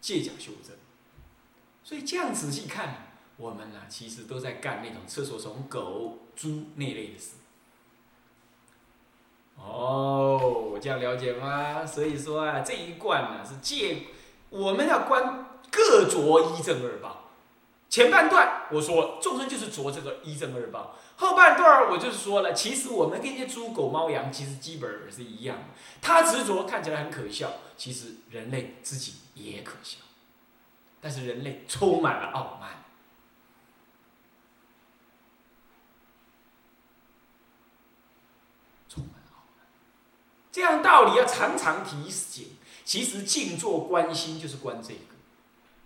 借假修真。所以这样仔细看，我们呢其实都在干那种厕所虫、狗、猪那类的事。哦，我这样了解吗？所以说啊，这一贯呢是借我们要观各着一正二报。前半段我说众生就是着这个一正二报，后半段我就是说了，其实我们跟这些猪狗猫羊其实基本是一样的。他执着看起来很可笑，其实人类自己也可笑。但是人类充满了傲慢。充满傲慢这样道理要常常提醒。其实静坐观心就是观这个，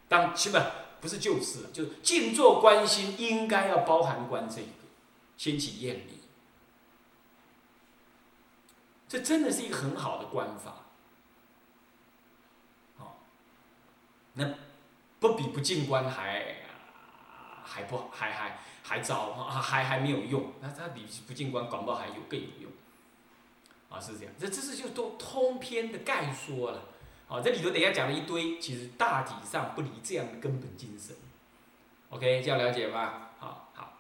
当起码不是就是，就是静坐观心应该要包含观这个，先起厌离。这真的是一个很好的观法。好，那不比不静观还还不还还还糟啊，还还没有用。那它比不静观广报还有更有用。啊，是这样，这这是就都通篇的概说了。好，这里头等下讲了一堆，其实大体上不离这样的根本精神。OK，这样了解吗？好好。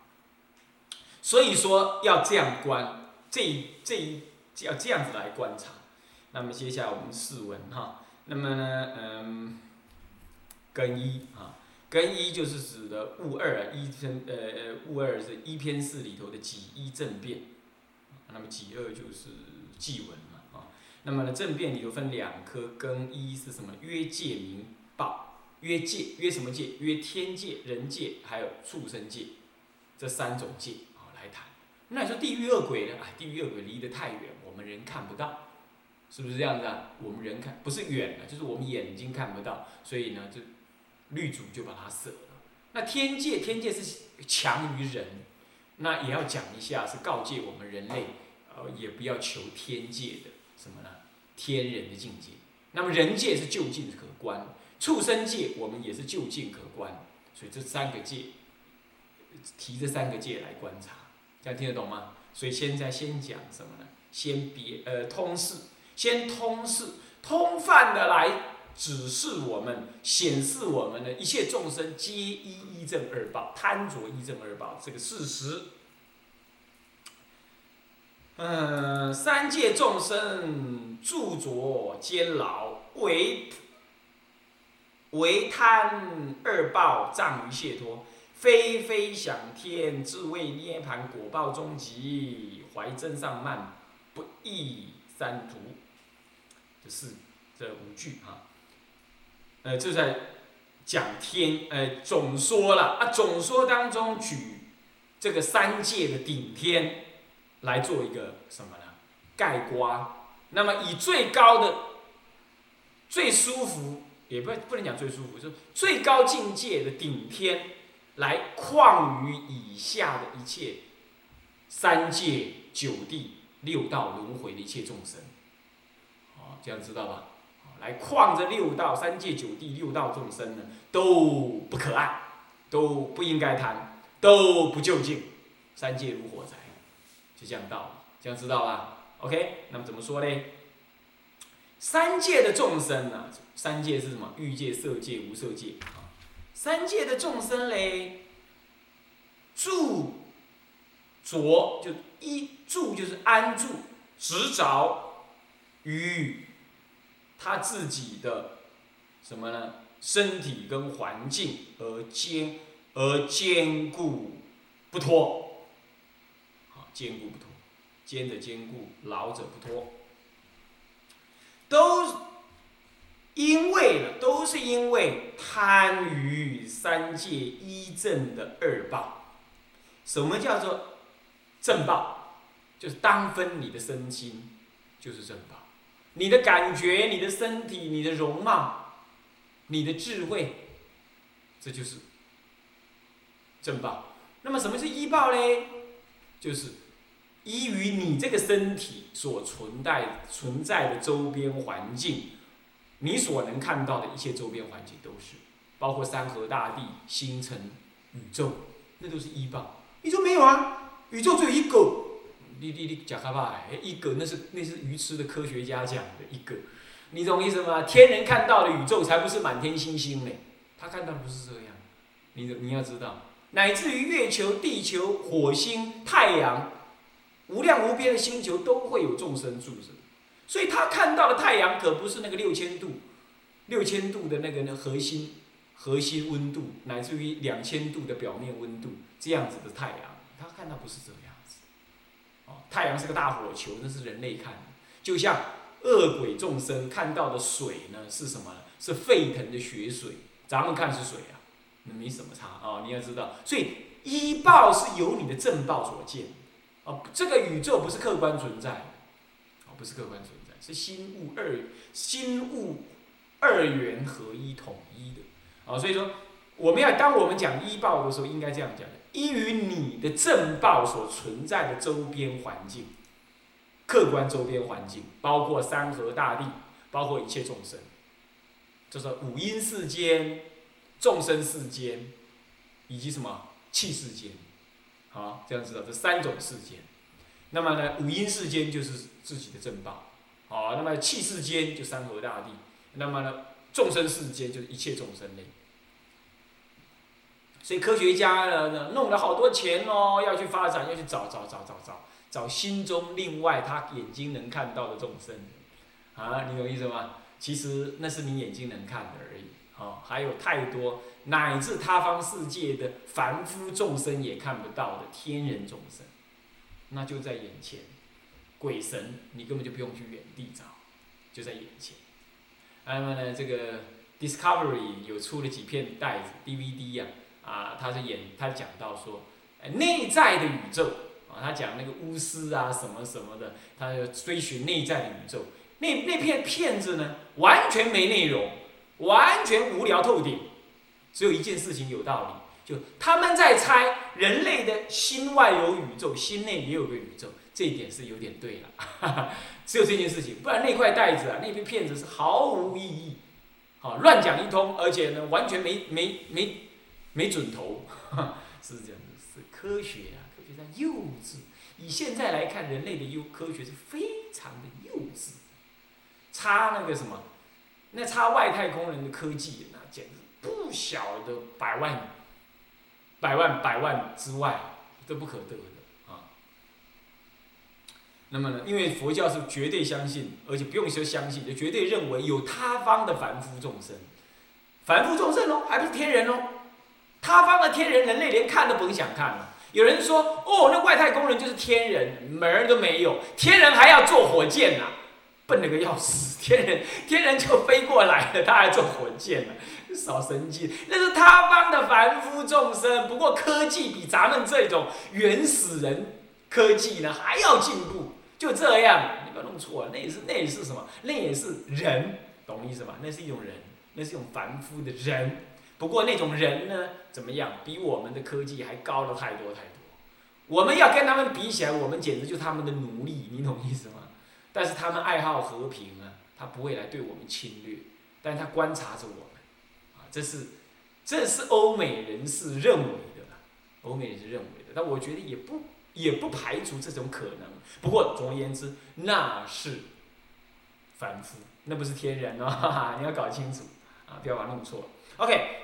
所以说要这样观，这这一要这样子来观察。那么接下来我们试问哈，那么呢，嗯，更一啊，更一就是指的物二一篇，呃呃，物二是一篇四里头的己一正变，那么己二就是。记文，那么呢，正变里头分两科，根一是什么？约界名报，约界约什么界？约天界、人界，还有畜生界，这三种界啊来谈。那你说地狱恶鬼呢？啊，地狱恶鬼离得太远，我们人看不到，是不是这样子啊？我们人看不是远了，就是我们眼睛看不到，所以呢，就律主就把它舍了。那天界，天界是强于人，那也要讲一下，是告诫我们人类。呃，也不要求天界的什么呢？天人的境界。那么人界是就近可观，畜生界我们也是就近可观。所以这三个界，提这三个界来观察，这样听得懂吗？所以现在先讲什么呢？先别呃通释，先通释，通泛的来指示我们，显示我们的一切众生皆一一正二报，贪着一正二报这个事实。嗯，三界众生著着监牢，为为贪二报障于解脱，非非想天，自谓涅盘果报终极，怀真上慢，不异三途。这是这五句啊，呃，就在讲天，呃，总说了啊，总说当中举这个三界的顶天。来做一个什么呢？盖瓜。那么以最高的、最舒服，也不不能讲最舒服，就是最高境界的顶天，来况于以下的一切三界九地六道轮回的一切众生。哦，这样知道吧？来况这六道三界九地六道众生呢，都不可爱，都不应该贪，都不就近。三界如火柴。就这样道理，这样知道吧？OK，那么怎么说呢？三界的众生呢？三界是什么？欲界、色界、无色界啊。三界的众生嘞，住着就一住就是安住，执着于他自己的什么呢？身体跟环境而坚而坚固不脱。坚固不脱，坚者坚固，牢者不脱，都因为了，都是因为贪于三界一正的二报。什么叫做正报？就是当分你的身心，就是正报。你的感觉，你的身体，你的容貌，你的智慧，这就是正报。那么什么是医报嘞？就是。依于你这个身体所存在存在的周边环境，你所能看到的一切周边环境都是，包括山河大地、星辰、宇宙，那都是依报。你说没有啊？宇宙只有一个，你你你讲开吧？一个那是那是愚痴的科学家讲的一个，你懂意思吗？天人看到的宇宙才不是满天星星呢，他看到的不是这样。你你要知道，乃至于月球、地球、火星、太阳，无量无边的星球都会有众生住着，所以他看到的太阳可不是那个六千度、六千度的那个呢核心核心温度，乃至于两千度的表面温度这样子的太阳，他看到不是这样子。哦，太阳是个大火球，那是人类看的，就像。恶鬼众生看到的水呢是什么？是沸腾的血水，咱们看是水啊，那没什么差啊。你要知道，所以一报是由你的正报所见，哦，这个宇宙不是客观存在，哦，不是客观存在，是心物二心物二元合一统一的，啊，所以说我们要当我们讲一报的时候，应该这样讲的：依于你的正报所存在的周边环境。客观周边环境，包括山河大地，包括一切众生，就是五阴世间、众生世间，以及什么气世间，好，这样知道这三种世间。那么呢，五阴世间就是自己的正报，好，那么气世间就山河大地，那么呢，众生世间就是一切众生类。所以科学家呢，弄了好多钱哦，要去发展，要去找找找找找。找心中另外他眼睛能看到的众生，啊，你懂意思吗？其实那是你眼睛能看的而已，哦，还有太多乃至他方世界的凡夫众生也看不到的天人众生，那就在眼前，鬼神你根本就不用去远地找，就在眼前。那么呢，这个 Discovery 有出了几片袋子 DVD 呀，啊，他是演他讲到说，内在的宇宙。啊，他讲那个巫师啊，什么什么的，他要追寻内在的宇宙。那那片片子呢，完全没内容，完全无聊透顶。只有一件事情有道理，就他们在猜人类的心外有宇宙，心内也有个宇宙。这一点是有点对了，只有这件事情，不然那块袋子啊，那片片子是毫无意义，好乱讲一通，而且呢，完全没没没没准头，是这样子，是科学啊。科学在幼稚，以现在来看，人类的优科学是非常的幼稚。差那个什么，那差外太空人的科技，那简直不晓得百万、百万、百万之外都不可得的啊。那么呢，因为佛教是绝对相信，而且不用说相信，就绝对认为有他方的凡夫众生，凡夫众生哦，还不是天人哦，他方的天人，人类连看都甭想看了。有人说：“哦，那外太空人就是天人，门儿都没有。天人还要坐火箭呐，笨了个要死。天人，天人就飞过来了，他还坐火箭呢，少神经。那是他方的凡夫众生，不过科技比咱们这种原始人科技呢还要进步。就这样，你不要弄错了，那也是那也是什么？那也是人，懂我意思吗？那是一种人，那是一种凡夫的人。”不过那种人呢，怎么样？比我们的科技还高了太多太多。我们要跟他们比起来，我们简直就是他们的奴隶，你懂我意思吗？但是他们爱好和平啊，他不会来对我们侵略，但是他观察着我们，这是这是欧美人士认为的，欧美人士认为的。但我觉得也不也不排除这种可能。不过总而言之，那是凡夫，那不是天人哦，你要搞清楚啊，不要把它弄错。OK。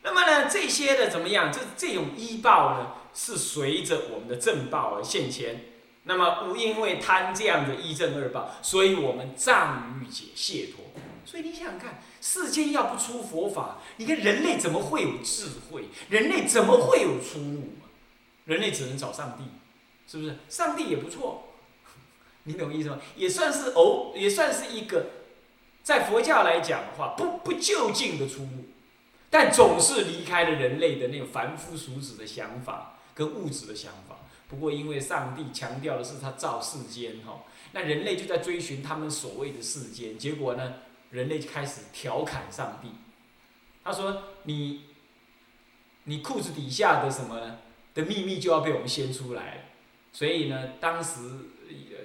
那么呢，这些的怎么样？这这种医报呢，是随着我们的正报而现前。那么无因为贪这样的一正二报，所以我们障欲解解脱。所以你想想看，世间要不出佛法，你看人类怎么会有智慧？人类怎么会有出路？人类只能找上帝，是不是？上帝也不错，你懂意思吗？也算是偶，也算是一个，在佛教来讲的话，不不就近的出路。但总是离开了人类的那种凡夫俗子的想法跟物质的想法。不过，因为上帝强调的是他造世间哈，那人类就在追寻他们所谓的世间。结果呢，人类就开始调侃上帝。他说：“你，你裤子底下的什么的秘密就要被我们掀出来。”所以呢，当时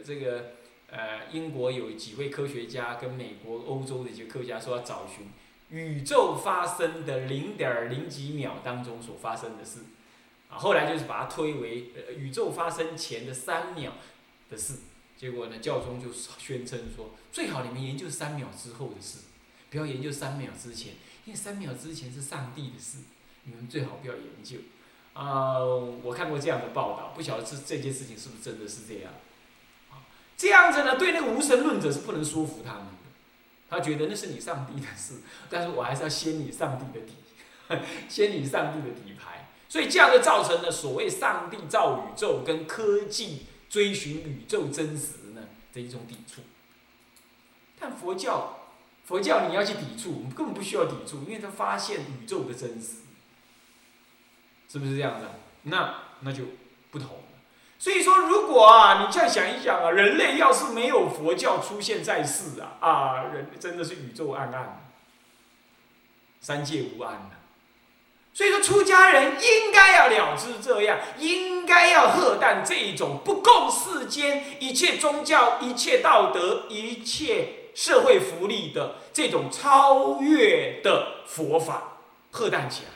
这个呃，英国有几位科学家跟美国、欧洲的一些科学家说要找寻。宇宙发生的零点零几秒当中所发生的事，啊，后来就是把它推为呃宇宙发生前的三秒的事，结果呢，教宗就宣称说，最好你们研究三秒之后的事，不要研究三秒之前，因为三秒之前是上帝的事，你们最好不要研究。啊，我看过这样的报道，不晓得这这件事情是不是真的是这样。啊，这样子呢，对那个无神论者是不能说服他们的，他觉得那是你上帝的事，但是我还是要掀你上帝的底，掀你上帝的底牌，所以这样就造成了所谓上帝造宇宙跟科技追寻宇宙真实呢的一种抵触。但佛教，佛教你要去抵触，我们根本不需要抵触，因为他发现宇宙的真实。是不是这样子？那那就不同。所以说，如果啊，你这样想一想啊，人类要是没有佛教出现在世啊，啊，人真的是宇宙暗暗，三界无安的。所以说，出家人应该要了知这样，应该要喝淡这一种不共世间一切宗教、一切道德、一切社会福利的这种超越的佛法，喝淡起来。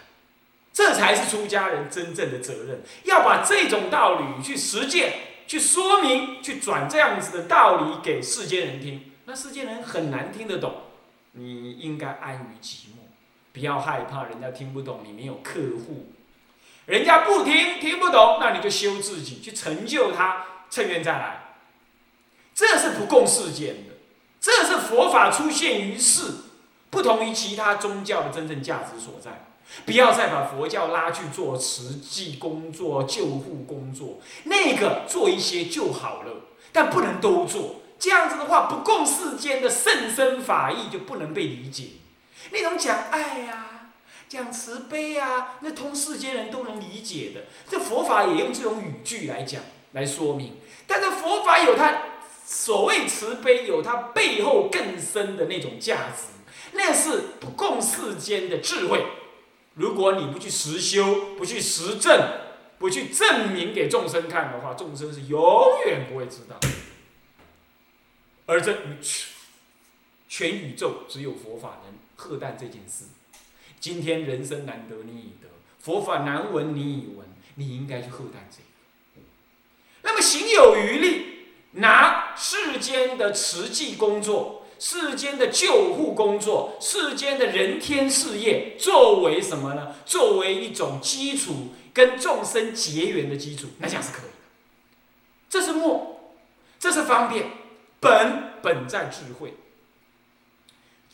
这才是出家人真正的责任，要把这种道理去实践、去说明、去转这样子的道理给世间人听。那世间人很难听得懂，你应该安于寂寞，不要害怕人家听不懂，你没有客户，人家不听听不懂，那你就修自己，去成就他，趁愿再来。这是不共世间的，这是佛法出现于世，不同于其他宗教的真正价值所在。不要再把佛教拉去做慈济工作、救护工作，那个做一些就好了，但不能都做。这样子的话，不共世间的甚深法义就不能被理解。那种讲爱呀、讲慈悲呀，那通世间人都能理解的。这佛法也用这种语句来讲来说明，但是佛法有它所谓慈悲，有它背后更深的那种价值，那是不共世间的智慧。如果你不去实修，不去实证，不去证明给众生看的话，众生是永远不会知道。而这宇全宇宙只有佛法能喝淡这件事。今天人生难得你已得，佛法难闻你已闻，你应该去喝淡这个。那么行有余力，拿世间的慈济工作。世间的救护工作，世间的人天事业，作为什么呢？作为一种基础，跟众生结缘的基础，那讲是可以的。这是末，这是方便，本本在智慧。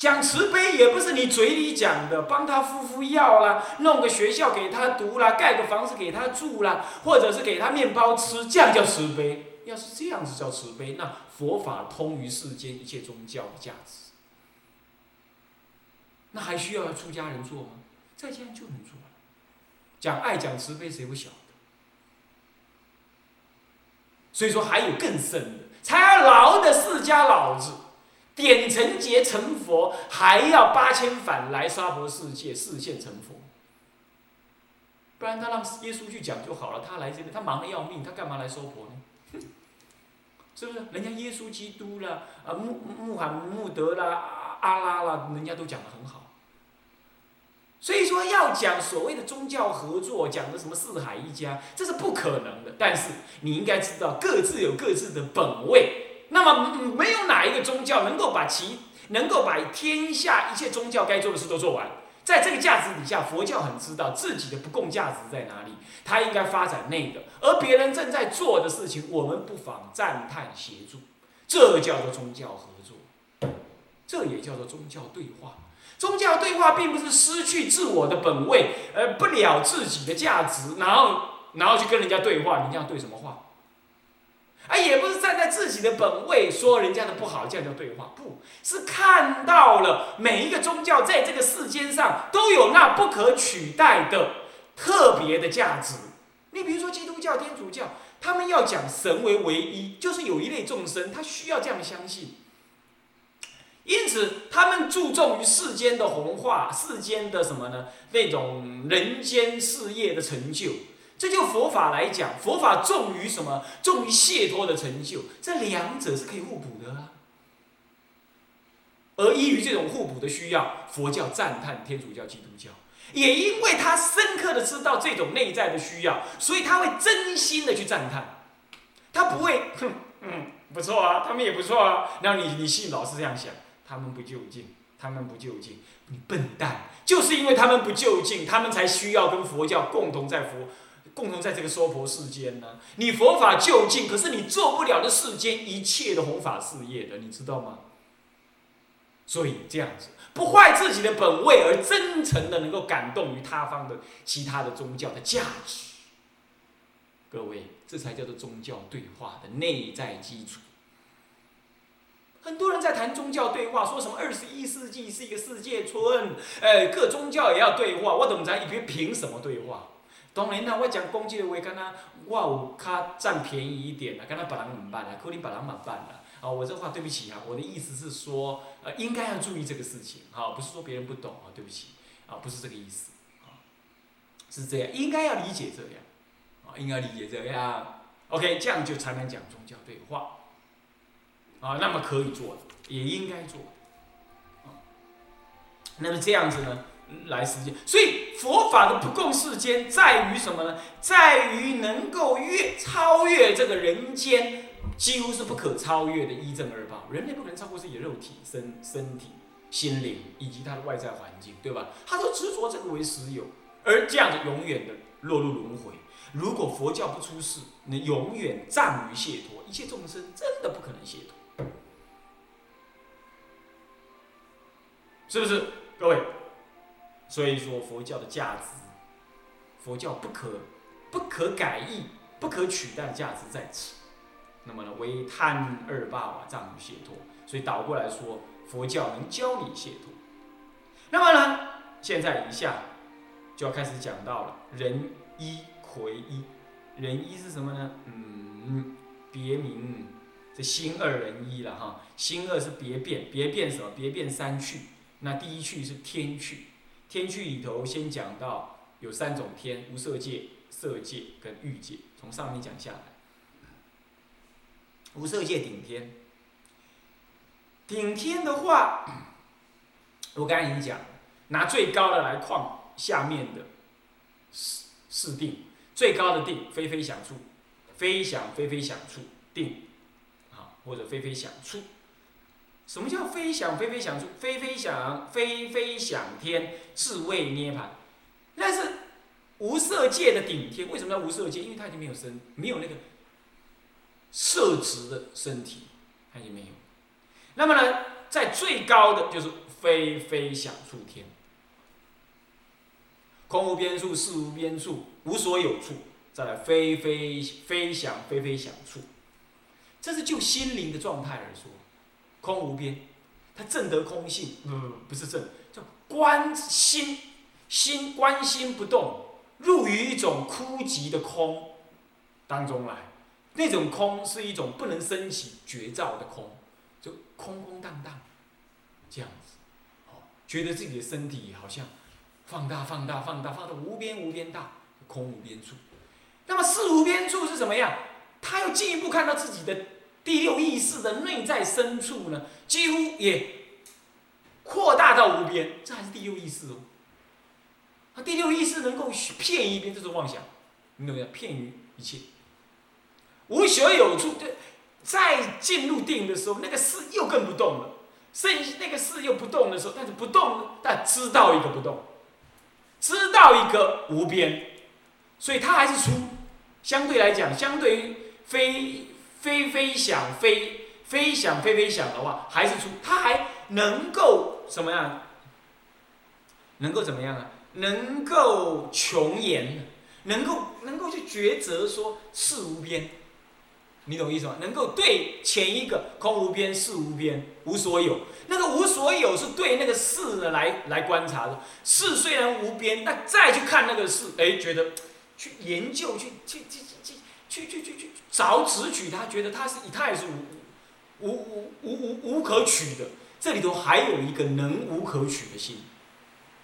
讲慈悲也不是你嘴里讲的，帮他敷敷药啦，弄个学校给他读啦，盖个房子给他住啦，或者是给他面包吃，这样叫慈悲。要是这样子叫慈悲，那佛法通于世间一切宗教的价值，那还需要出家人做吗？在家就能做。讲爱讲慈悲，谁不晓得？所以说还有更深的，才要劳的释迦老子点成劫成佛，还要八千反来娑婆世界视现成佛，不然他让耶稣去讲就好了。他来这边，他忙得要命，他干嘛来娑婆呢？是不是？人家耶稣基督啦，啊穆穆罕默德啦，阿拉啦，人家都讲得很好。所以说要讲所谓的宗教合作，讲的什么四海一家，这是不可能的。但是你应该知道，各自有各自的本位。那么没有哪一个宗教能够把其能够把天下一切宗教该做的事都做完。在这个价值底下，佛教很知道自己的不共价值在哪里，他应该发展内的，而别人正在做的事情，我们不妨赞叹协助，这叫做宗教合作，这也叫做宗教对话。宗教对话并不是失去自我的本位，而不了自己的价值，然后然后去跟人家对话，你这样对什么话？啊，也不是站在自己的本位说人家的不好，这样叫对话。不是看到了每一个宗教在这个世间上都有那不可取代的特别的价值。你比如说基督教、天主教，他们要讲神为唯一，就是有一类众生他需要这样相信。因此，他们注重于世间的红化，世间的什么呢？那种人间事业的成就。这就佛法来讲，佛法重于什么？重于解脱的成就。这两者是可以互补的啊。而依于这种互补的需要，佛教赞叹天主教、基督教，也因为他深刻的知道这种内在的需要，所以他会真心的去赞叹。他不会，哼，嗯，不错啊，他们也不错啊。然后你你信老是这样想，他们不就近，他们不就近，你笨蛋，就是因为他们不就近，他们才需要跟佛教共同在佛，共同在这个娑婆世间呢。你佛法就近，可是你做不了的世间一切的弘法事业的，你知道吗？所以这样子，不坏自己的本位，而真诚的能够感动于他方的其他的宗教的价值。各位，这才叫做宗教对话的内在基础。很多人在谈宗教对话，说什么二十一世纪是一个世界村，哎，各宗教也要对话。我怎知伊凭凭什么对话？当然啦，我讲攻击的话，敢若我有较占便宜一点啦，敢若别人唔捌啦，可能别人嘛捌啦。啊，我这话对不起啊，我的意思是说，呃，应该要注意这个事情，哈，不是说别人不懂啊，对不起，啊，不是这个意思，啊，是这样，应该要理解这样，啊，应该理解这样，OK，这样就才能讲宗教对话，啊，那么可以做，也应该做，啊，那么这样子呢，来实践，所以佛法的不共世间在于什么呢？在于能够越超越这个人间。几乎是不可超越的一正二报，人类不能超过自己的肉体、身身体、心灵以及他的外在环境，对吧？他都执着这个为实有，而这样子永远的落入轮回。如果佛教不出世，你永远暂于解脱，一切众生真的不可能解脱，是不是？各位，所以说佛教的价值，佛教不可不可改易、不可取代价值在此。那么呢，为贪二霸啊，藏于解脱。所以倒过来说，佛教能教你解脱。那么呢，现在一下就要开始讲到了人一魁一。人一是什么呢？嗯，别名这心二人一了哈。心二是别变，别变什么？别变三趣。那第一趣是天趣。天趣里头先讲到有三种天：无色界、色界跟欲界。从上面讲下来。无色界顶天，顶天的话，我刚才已经讲，拿最高的来框下面的四四定，最高的定非非想处，非想非非想处定，啊，或者非非想处。什么叫非想非非想处？非非想非非想天，自谓涅槃。那是无色界的顶天。为什么叫无色界？因为它已经没有生，没有那个。色执的身体，它也没有。那么呢，在最高的就是非非想处天，空无边处，事无边处，无所有处，再来非非非想非非想处，这是就心灵的状态而说，空无边，他正得空性，不不不，不是正，叫观心，心观心不动，入于一种枯寂的空。当中来。那种空是一种不能升起绝照的空，就空空荡荡，这样子，哦，觉得自己的身体好像放大、放大、放大，放到无边无边大，空无边处。那么四无边处是怎么样？他又进一步看到自己的第六意识的内在深处呢，几乎也扩大到无边，这还是第六意识哦。他第六意识能够骗一边，这是妄想，你懂没有？骗于一切。无所有处，就再进入定的时候，那个事又更不动了。剩那个事又不动的时候，但是不动，但知道一个不动，知道一个无边，所以它还是出。相对来讲，相对于非非非想非非想非非想的话，还是出。他还能够什么样？能够怎么样啊？能够穷言，能够能够去抉择说事无边。你懂意思吗？能够对前一个空无边、事无边、无所有，那个无所有是对那个事呢来来观察的。事虽然无边，但再去看那个事，哎，觉得去研究、去去去去去去去去找直取，他觉得他是他也是无无无无无无可取的。这里头还有一个能无可取的心，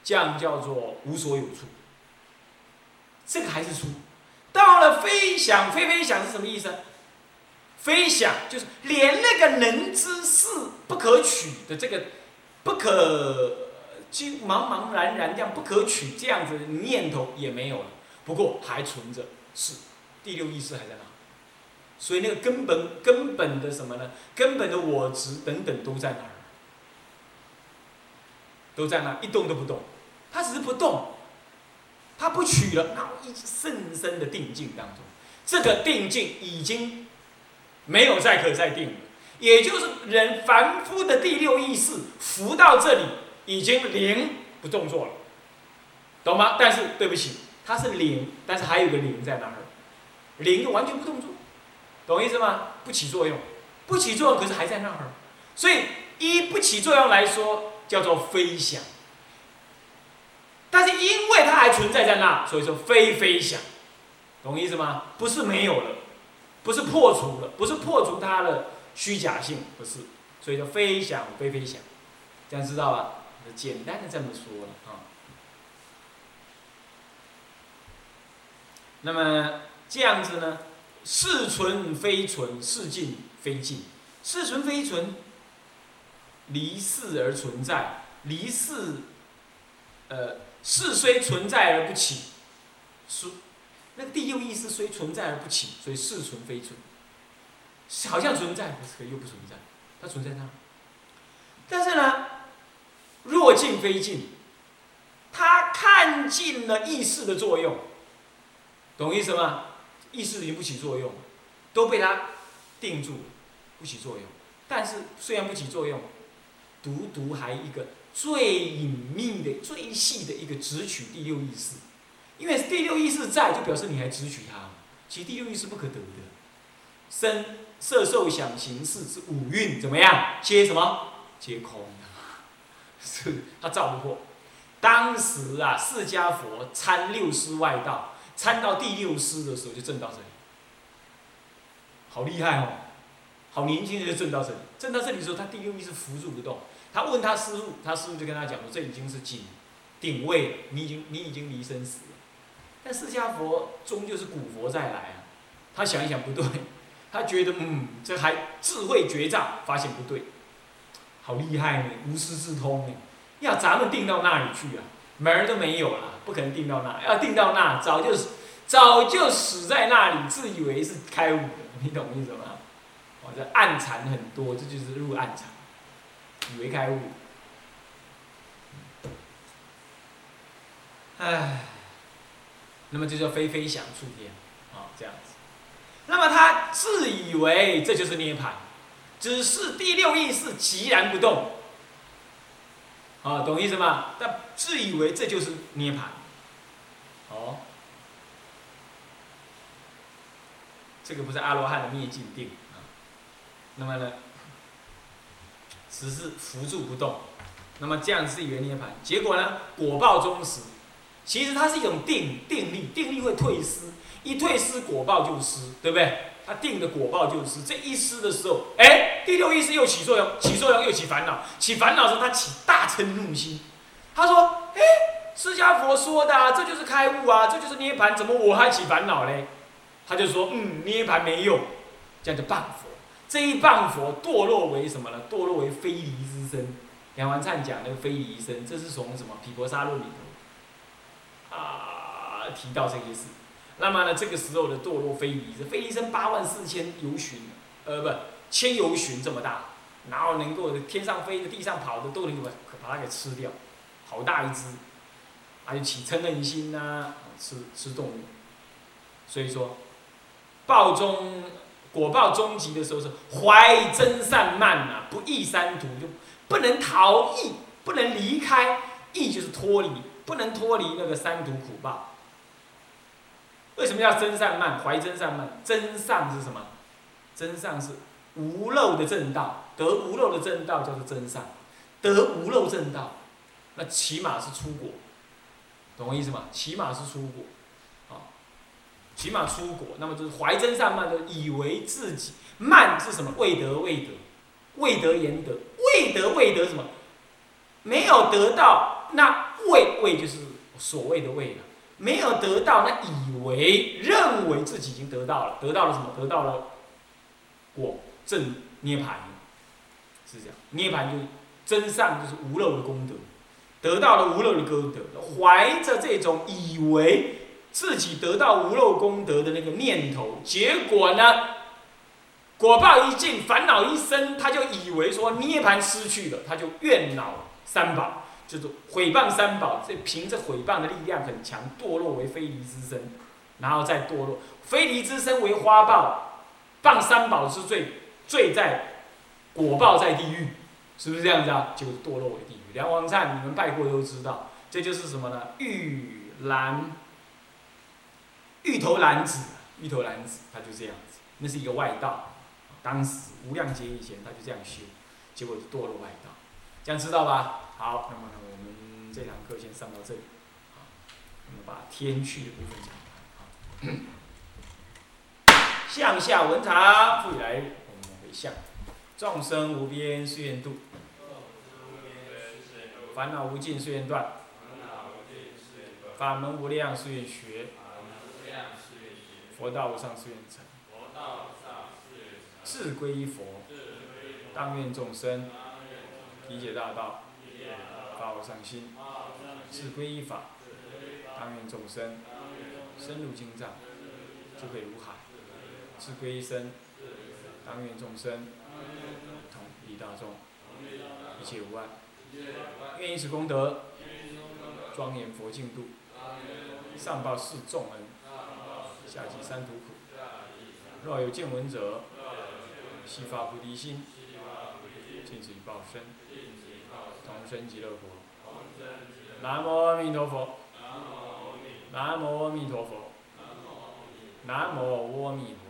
这样叫做无所有处。这个还是出。到了非想非非想是什么意思？非想就是连那个能知是不可取的这个不可就茫茫然然这样不可取这样子的念头也没有了，不过还存着是第六意识还在哪？所以那个根本根本的什么呢？根本的我执等等都在哪儿？都在那，一动都不动。他只是不动，他不取了，然后一直深深的定境当中，这个定境已经没有再可再定了。也就是人凡夫的第六意识浮到这里，已经零不动作了，懂吗？但是对不起，它是零，但是还有个零在那儿，零完全不动作，懂意思吗？不起作用，不起作用，可是还在那儿，所以一不起作用来说叫做非想，但是因为它还存在在那，所以说非非想，懂意思吗？不是没有了，不是破除了，不是破除它的。虚假性不是，所以叫非想非非想，这样知道吧？简单的这么说了啊。那么这样子呢？是存非存，是尽非尽，是存非存，离世而存在，离世，呃，世虽存在而不起，是那个第六意识虽存在而不起，所以是存非存。好像存在，可是又不存在，它存在那。但是呢，若尽非尽，他看尽了意识的作用，懂意思吗？意识已经不起作用，都被他定住，不起作用。但是虽然不起作用，独独还一个最隐秘的、最细的一个直取第六意识，因为第六意识在，就表示你还直取它。其实第六意识不可得的，身。色受想行识之五蕴怎么样？皆什么？皆空。是，他照不破。当时啊，释迦佛参六师外道，参到第六师的时候就证到这里。好厉害哦！好年轻人就证到这里。证到这里的时候，他第六意识扶住不动。他问他师傅，他师傅就跟他讲说：“这已经是顶顶位了，你已经你已经离生死了。”但释迦佛终究是古佛再来啊，他想一想不对。他觉得，嗯，这还智慧绝障，发现不对，好厉害呢，无师自通呢。要咱们定到那里去啊，门儿都没有了，不可能定到那。要定到那，早就早就死在那里，自以为是开悟的，你懂意思吗？哦，这暗禅很多，这就是入暗禅，以为开悟。唉，那么就叫飞飞翔出天，啊，这样子。那么他自以为这就是涅槃，只是第六意识寂然不动，啊，懂意思吗？但自以为这就是涅槃，哦，这个不是阿罗汉的灭尽定啊。那么呢，只是扶住不动，那么这样自以为涅槃，结果呢，果报终时，其实它是一种定定力，定力会退失。一退失，果报就失，对不对？他定的果报就失，这一失的时候，哎，第六意识又起作用，起作用又起烦恼，起烦恼时他起大嗔怒心。他说：“哎，释迦佛说的，这就是开悟啊，这就是涅盘，怎么我还起烦恼嘞？”他就说：“嗯，涅盘没用，这样就谤佛。这一谤佛，堕落为什么呢？堕落为非离之身。梁完灿讲那个非离身，这是从什么《毗婆沙论》里头啊提到这些事。”那么呢，这个时候的堕落非离，这非离身八万四千游巡，呃，不，千游巡这么大，然后能够天上飞的、地上跑的，都能够把它给吃掉，好大一只，还有起嗔恨心呐，吃吃动物。所以说，报中果报终极的时候是怀真善慢呐，不异三途，就不能逃逸，不能离开，逸就是脱离，不能脱离那个三途苦报。为什么要真善慢？怀真善慢，真善是什么？真善是无漏的正道，得无漏的正道叫做真善，得无漏正道，那起码是出果，懂我意思吗？起码是出果，起码出果，那么就是怀真善慢的，以为自己慢是什么？未得未得，未得言得，未得未得什么？没有得到，那未未就是所谓的未了。没有得到，那以为认为自己已经得到了，得到了什么？得到了果正涅盘，是这样。涅盘就是真善就是无漏的功德，得到了无漏的功德，怀着这种以为自己得到无漏功德的那个念头，结果呢，果报一尽，烦恼一生，他就以为说涅盘失去了，他就怨恼三宝，就是毁谤三宝，这凭着毁谤的力量很强，堕落为非离之身，然后再堕落非离之身为花报，谤三宝之罪，罪在果报在地狱，是不是这样子啊？就堕落为地狱。梁王灿，你们拜过都知道，这就是什么呢？玉兰，芋头篮子，芋头篮子，他就这样子，那是一个外道。当时无量劫以前，他就这样修，结果就堕落外道，这样知道吧？好，那么，我们这堂课先上到这里，啊，我们把天趣的部分讲。完，向下文长，复以来我们回向，众生无边誓愿度，烦恼无尽誓愿断，法门无量誓愿学，佛道无上誓愿成。志归依佛，当愿众生理解大道，发无上心；志归依法，当愿众生深入经藏，智慧如海；志归一生，当愿众生同理大众，一切无碍。愿以此功德，庄严佛净土，上报四重恩，下济三途苦。若有见闻者，悉发菩提心，尽此一报身，同生极乐国。南无阿弥陀佛。南无阿弥陀佛。南无阿弥陀佛。